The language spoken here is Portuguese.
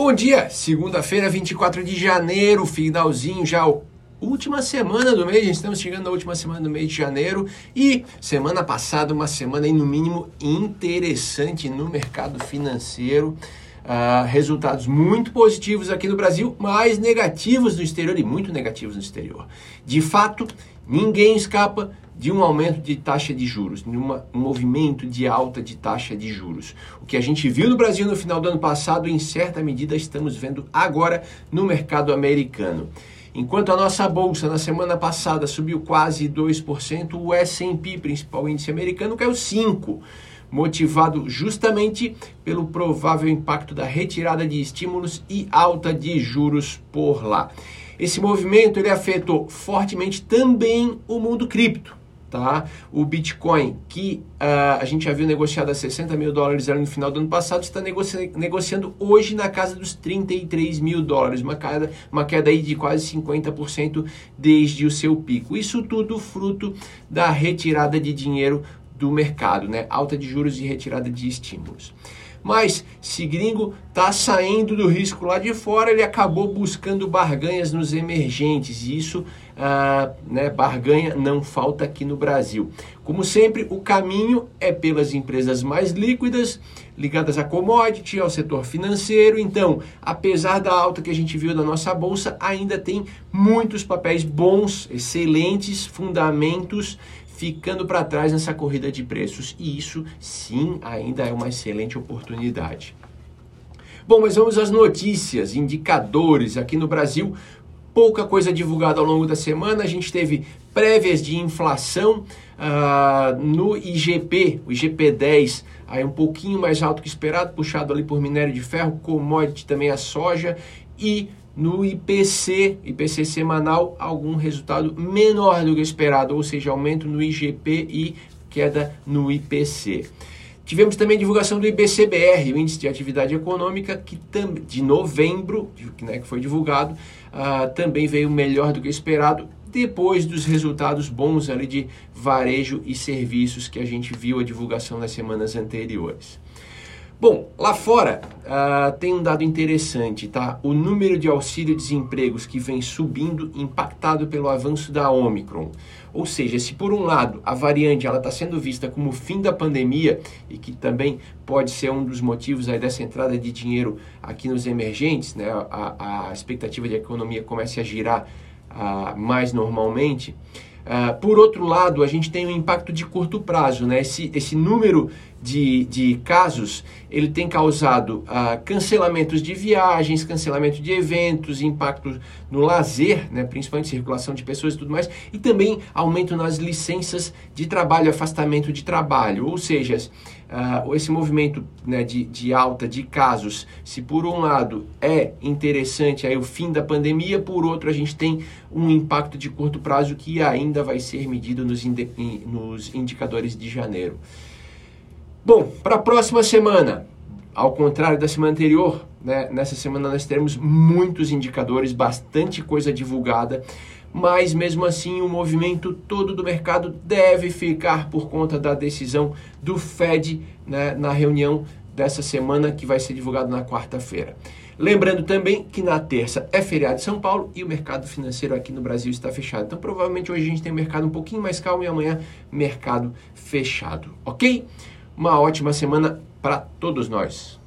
Bom dia, segunda-feira, 24 de janeiro, finalzinho já última semana do mês, estamos chegando na última semana do mês de janeiro e semana passada uma semana aí, no mínimo interessante no mercado financeiro. Uh, resultados muito positivos aqui no Brasil, mas negativos no exterior e muito negativos no exterior. De fato, ninguém escapa de um aumento de taxa de juros, de uma, um movimento de alta de taxa de juros. O que a gente viu no Brasil no final do ano passado, em certa medida, estamos vendo agora no mercado americano. Enquanto a nossa bolsa na semana passada subiu quase 2%, o S&P, principal índice americano, caiu 5% motivado justamente pelo provável impacto da retirada de estímulos e alta de juros por lá. Esse movimento ele afetou fortemente também o mundo cripto. Tá? O Bitcoin, que uh, a gente já viu negociado a 60 mil dólares no final do ano passado, está negoci negociando hoje na casa dos 33 mil dólares, uma queda, uma queda aí de quase 50% desde o seu pico. Isso tudo fruto da retirada de dinheiro do mercado, né? Alta de juros e retirada de estímulos. Mas se gringo está saindo do risco lá de fora, ele acabou buscando barganhas nos emergentes. E isso, ah, né, barganha não falta aqui no Brasil. Como sempre, o caminho é pelas empresas mais líquidas, ligadas a commodity, ao setor financeiro. Então, apesar da alta que a gente viu na nossa bolsa, ainda tem muitos papéis bons, excelentes, fundamentos ficando para trás nessa corrida de preços. E isso sim ainda é uma excelente oportunidade. Bom, mas vamos às notícias, indicadores aqui no Brasil. Pouca coisa divulgada ao longo da semana. A gente teve prévias de inflação uh, no IGP, o IGP 10, aí um pouquinho mais alto que esperado, puxado ali por minério de ferro, commodity também a soja e no IPC, IPC semanal, algum resultado menor do que esperado, ou seja, aumento no IGP e queda no IPC. Tivemos também a divulgação do IBCBR, o Índice de Atividade Econômica, que de novembro, né, que foi divulgado, uh, também veio melhor do que esperado, depois dos resultados bons ali de varejo e serviços que a gente viu a divulgação nas semanas anteriores. Bom, lá fora uh, tem um dado interessante, tá? O número de auxílio-desempregos que vem subindo, impactado pelo avanço da Omicron. Ou seja, se por um lado a variante ela está sendo vista como o fim da pandemia e que também pode ser um dos motivos aí dessa entrada de dinheiro aqui nos emergentes, né? A, a expectativa de a economia comece a girar uh, mais normalmente. Uh, por outro lado, a gente tem um impacto de curto prazo, né? Esse, esse número de, de casos, ele tem causado uh, cancelamentos de viagens, cancelamento de eventos, impacto no lazer, né? principalmente circulação de pessoas e tudo mais, e também aumento nas licenças de trabalho, afastamento de trabalho, ou seja, uh, esse movimento né, de, de alta de casos, se por um lado é interessante aí o fim da pandemia, por outro a gente tem um impacto de curto prazo que ainda vai ser medido nos, nos indicadores de janeiro. Bom, para a próxima semana, ao contrário da semana anterior, né, nessa semana nós teremos muitos indicadores, bastante coisa divulgada mas mesmo assim o movimento todo do mercado deve ficar por conta da decisão do Fed né, na reunião dessa semana que vai ser divulgado na quarta-feira. Lembrando também que na terça é feriado em São Paulo e o mercado financeiro aqui no Brasil está fechado. Então provavelmente hoje a gente tem um mercado um pouquinho mais calmo e amanhã mercado fechado, ok? Uma ótima semana para todos nós.